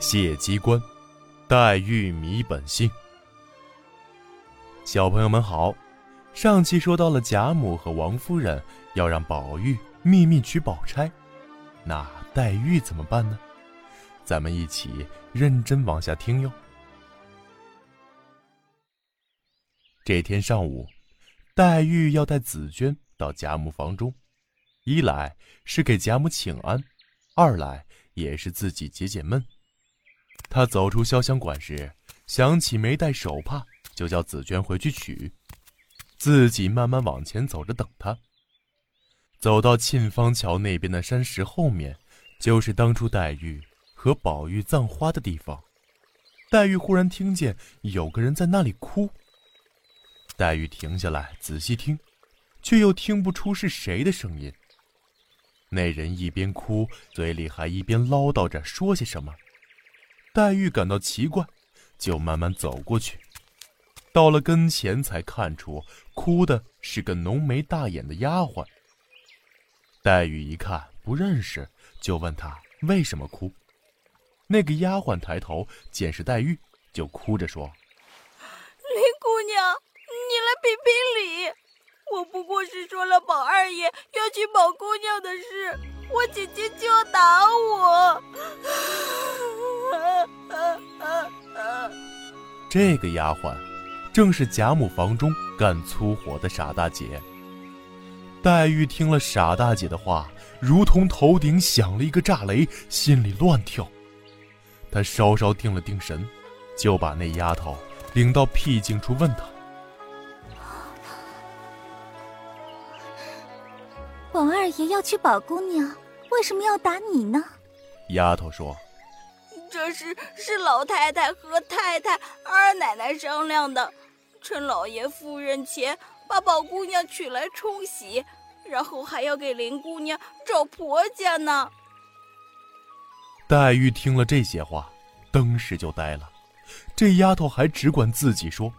谢机关，黛玉迷本性。小朋友们好，上期说到了贾母和王夫人要让宝玉秘密娶宝钗，那黛玉怎么办呢？咱们一起认真往下听哟。这天上午，黛玉要带紫娟到贾母房中，一来是给贾母请安，二来也是自己解解闷。他走出潇湘馆时，想起没带手帕。就叫紫娟回去取，自己慢慢往前走着等他。走到沁芳桥那边的山石后面，就是当初黛玉和宝玉葬花的地方。黛玉忽然听见有个人在那里哭。黛玉停下来仔细听，却又听不出是谁的声音。那人一边哭，嘴里还一边唠叨着说些什么。黛玉感到奇怪，就慢慢走过去。到了跟前，才看出哭的是个浓眉大眼的丫鬟。黛玉一看不认识，就问她为什么哭。那个丫鬟抬头见是黛玉，就哭着说：“林姑娘，你来评评理。我不过是说了宝二爷要娶宝姑娘的事，我姐姐就要打我。” 这个丫鬟。正是贾母房中干粗活的傻大姐。黛玉听了傻大姐的话，如同头顶响了一个炸雷，心里乱跳。她稍稍定了定神，就把那丫头领到僻静处，问她：“王二爷要娶宝姑娘，为什么要打你呢？”丫头说：“这事是老太太和太太、二奶奶商量的。”趁老爷夫人前，把宝姑娘娶来冲喜，然后还要给林姑娘找婆家呢。黛玉听了这些话，登时就呆了。这丫头还只管自己说，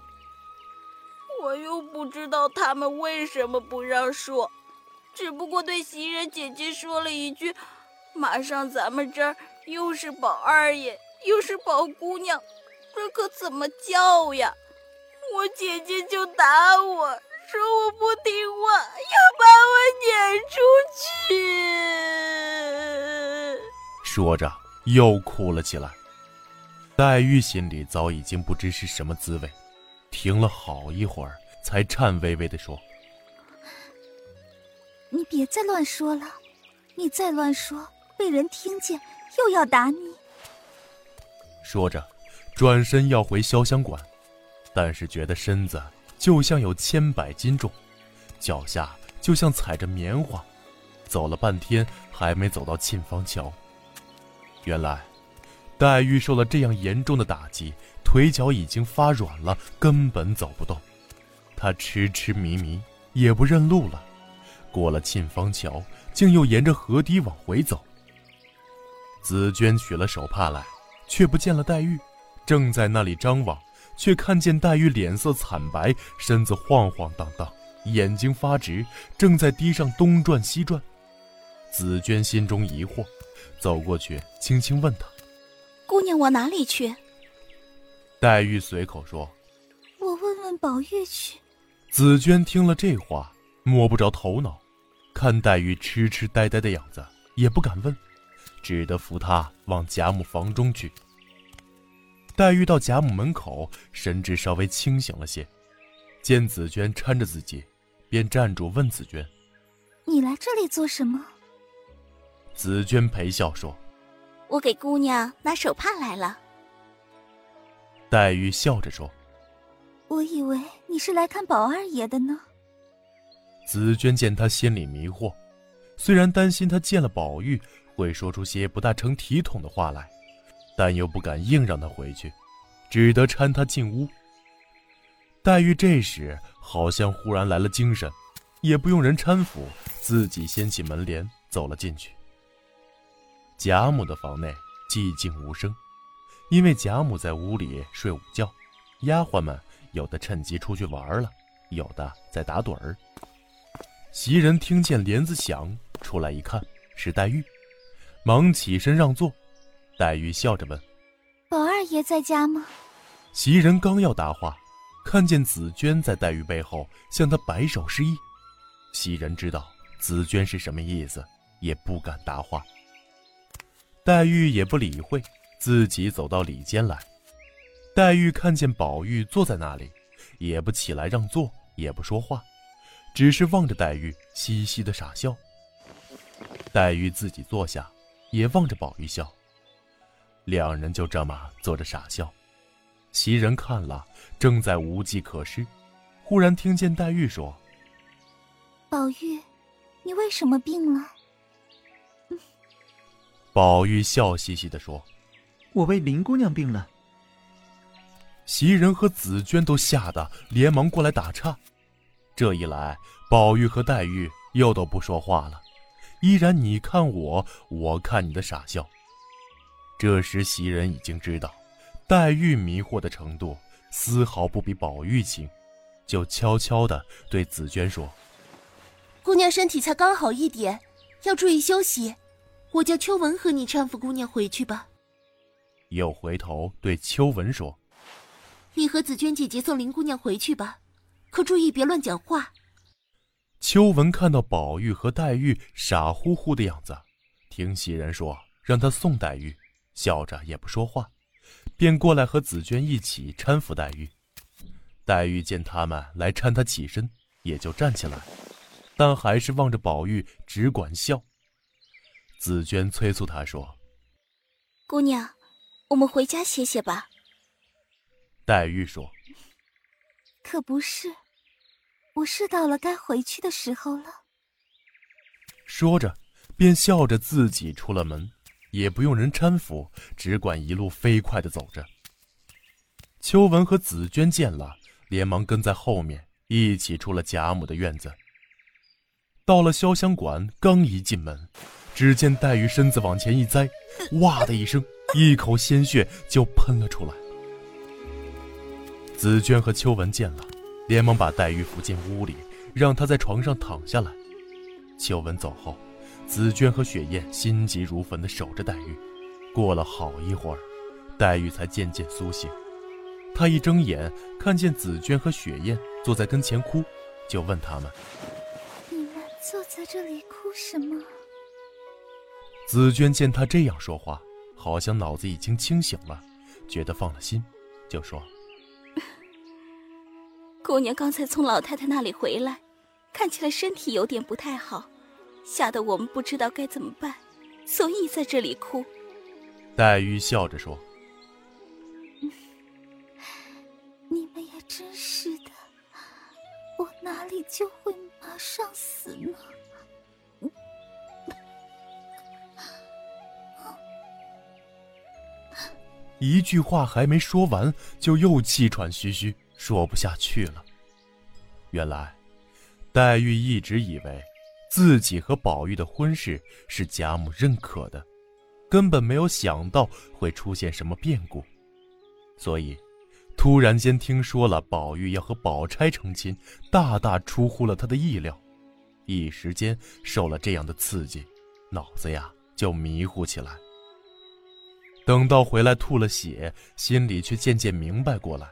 我又不知道他们为什么不让说，只不过对袭人姐姐说了一句：“马上咱们这儿又是宝二爷，又是宝姑娘，这可怎么叫呀？”我姐姐就打我，说我不听话，要把我撵出去。说着又哭了起来。黛玉心里早已经不知是什么滋味，停了好一会儿，才颤巍巍地说：“你别再乱说了，你再乱说，被人听见又要打你。”说着，转身要回潇湘馆。但是觉得身子就像有千百斤重，脚下就像踩着棉花，走了半天还没走到沁芳桥。原来，黛玉受了这样严重的打击，腿脚已经发软了，根本走不动。她痴痴迷迷，也不认路了。过了沁芳桥，竟又沿着河堤往回走。紫娟取了手帕来，却不见了黛玉，正在那里张望。却看见黛玉脸色惨白，身子晃晃荡荡，眼睛发直，正在堤上东转西转。紫娟心中疑惑，走过去轻轻问她：“姑娘往哪里去？”黛玉随口说：“我问问宝玉去。”紫娟听了这话，摸不着头脑，看黛玉痴痴呆呆的样子，也不敢问，只得扶他往贾母房中去。黛玉到贾母门口，神志稍微清醒了些，见紫娟搀着自己，便站住问紫娟：“你来这里做什么？”紫娟陪笑说：“我给姑娘拿手帕来了。”黛玉笑着说：“我以为你是来看宝二爷的呢。”紫娟见她心里迷惑，虽然担心她见了宝玉会说出些不大成体统的话来。但又不敢硬让他回去，只得搀他进屋。黛玉这时好像忽然来了精神，也不用人搀扶，自己掀起门帘走了进去。贾母的房内寂静无声，因为贾母在屋里睡午觉，丫鬟们有的趁机出去玩了，有的在打盹儿。袭人听见帘子响，出来一看是黛玉，忙起身让座。黛玉笑着问：“宝二爷在家吗？袭人刚要答话，看见紫娟在黛玉背后向她摆手示意。袭人知道紫娟是什么意思，也不敢答话。黛玉也不理会，自己走到里间来。黛玉看见宝玉坐在那里，也不起来让座，也不说话，只是望着黛玉，嘻嘻的傻笑。黛玉自己坐下，也望着宝玉笑。两人就这么坐着傻笑。袭人看了，正在无计可施，忽然听见黛玉说：“宝玉，你为什么病了？” 宝玉笑嘻嘻的说：“我为林姑娘病了。”袭人和紫娟都吓得连忙过来打岔。这一来，宝玉和黛玉又都不说话了，依然你看我，我看你的傻笑。这时袭人已经知道。黛玉迷惑的程度丝毫不比宝玉轻，就悄悄的对紫娟说：“姑娘身体才刚好一点，要注意休息。我叫秋文和你搀扶姑娘回去吧。”又回头对秋文说：“你和紫娟姐姐送林姑娘回去吧，可注意别乱讲话。”秋文看到宝玉和黛玉傻乎乎的样子，听袭人说让他送黛玉，笑着也不说话。便过来和紫娟一起搀扶黛玉。黛玉见他们来搀她起身，也就站起来，但还是望着宝玉，只管笑。紫娟催促她说：“姑娘，我们回家歇歇吧。”黛玉说：“可不是，我是到了该回去的时候了。”说着，便笑着自己出了门。也不用人搀扶，只管一路飞快的走着。秋文和紫娟见了，连忙跟在后面，一起出了贾母的院子。到了潇湘馆，刚一进门，只见黛玉身子往前一栽，哇的一声，一口鲜血就喷了出来。紫娟和秋文见了，连忙把黛玉扶进屋里，让她在床上躺下来。秋文走后。紫娟和雪雁心急如焚地守着黛玉，过了好一会儿，黛玉才渐渐苏醒。她一睁眼，看见紫娟和雪雁坐在跟前哭，就问他们：“你们坐在这里哭什么？”紫娟见她这样说话，好像脑子已经清醒了，觉得放了心，就说：“姑娘刚才从老太太那里回来，看起来身体有点不太好。”吓得我们不知道该怎么办，所以在这里哭。黛玉笑着说：“你们也真是的，我哪里就会马上死呢？”一句话还没说完，就又气喘吁吁，说不下去了。原来，黛玉一直以为。自己和宝玉的婚事是贾母认可的，根本没有想到会出现什么变故，所以突然间听说了宝玉要和宝钗成亲，大大出乎了他的意料，一时间受了这样的刺激，脑子呀就迷糊起来。等到回来吐了血，心里却渐渐明白过来，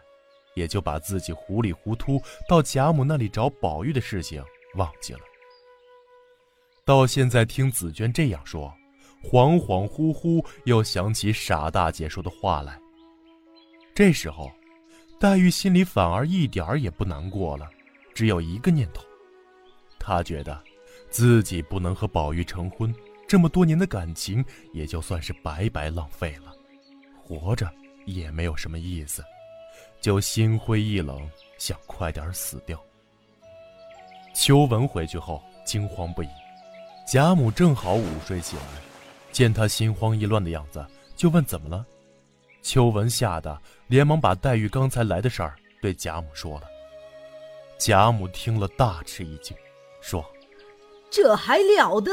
也就把自己糊里糊涂到贾母那里找宝玉的事情忘记了。到现在听紫娟这样说，恍恍惚惚又想起傻大姐说的话来。这时候，黛玉心里反而一点儿也不难过了，只有一个念头：她觉得自己不能和宝玉成婚，这么多年的感情也就算是白白浪费了，活着也没有什么意思，就心灰意冷，想快点死掉。秋文回去后惊慌不已。贾母正好午睡起来，见他心慌意乱的样子，就问怎么了。秋文吓得连忙把黛玉刚才来的事儿对贾母说了。贾母听了大吃一惊，说：“这还了得！”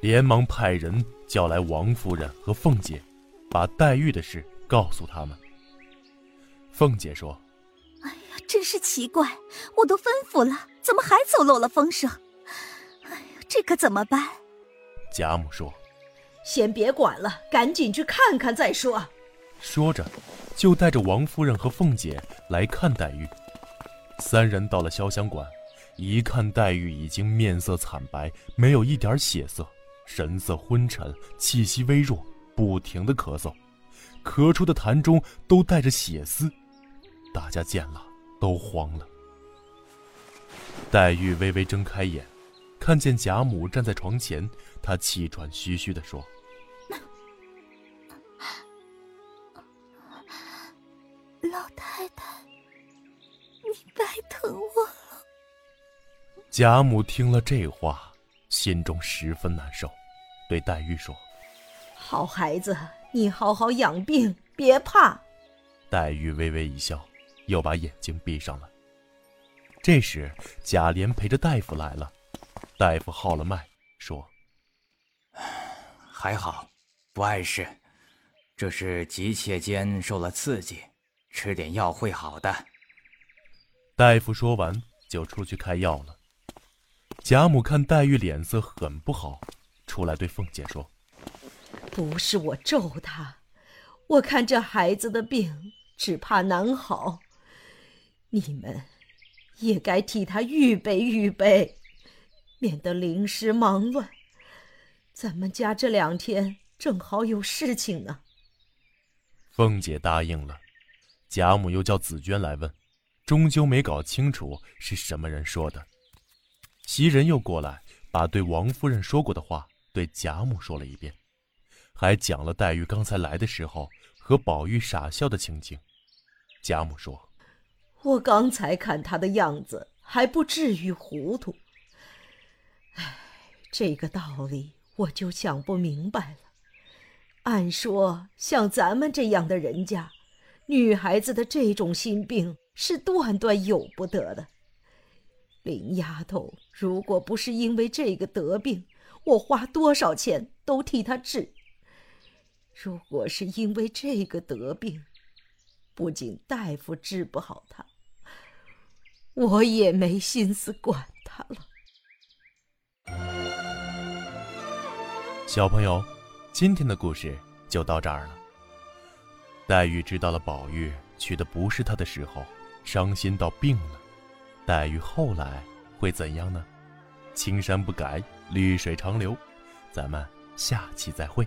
连忙派人叫来王夫人和凤姐，把黛玉的事告诉他们。凤姐说：“哎呀，真是奇怪，我都吩咐了，怎么还走漏了风声？”哎呀这可怎么办？贾母说：“先别管了，赶紧去看看再说。”说着，就带着王夫人和凤姐来看黛玉。三人到了潇湘馆，一看黛玉已经面色惨白，没有一点血色，神色昏沉，气息微弱，不停的咳嗽，咳出的痰中都带着血丝。大家见了都慌了。黛玉微微睁开眼，看见贾母站在床前，她气喘吁吁地说：“老太太，你白疼我了。”贾母听了这话，心中十分难受，对黛玉说：“好孩子，你好好养病，别怕。”黛玉微微一笑，又把眼睛闭上了。这时，贾琏陪着大夫来了。大夫号了脉，说：“还好，不碍事，这是急切间受了刺激，吃点药会好的。”大夫说完，就出去开药了。贾母看黛玉脸色很不好，出来对凤姐说：“不是我咒她，我看这孩子的病只怕难好，你们。”也该替他预备预备，免得临时忙乱。咱们家这两天正好有事情呢。凤姐答应了，贾母又叫紫娟来问，终究没搞清楚是什么人说的。袭人又过来，把对王夫人说过的话对贾母说了一遍，还讲了黛玉刚才来的时候和宝玉傻笑的情景。贾母说。我刚才看他的样子，还不至于糊涂。唉，这个道理我就想不明白了。按说像咱们这样的人家，女孩子的这种心病是断断有不得的。林丫头，如果不是因为这个得病，我花多少钱都替她治。如果是因为这个得病，不仅大夫治不好她。我也没心思管他了。小朋友，今天的故事就到这儿了。黛玉知道了宝玉娶的不是她的时候，伤心到病了。黛玉后来会怎样呢？青山不改，绿水长流。咱们下期再会。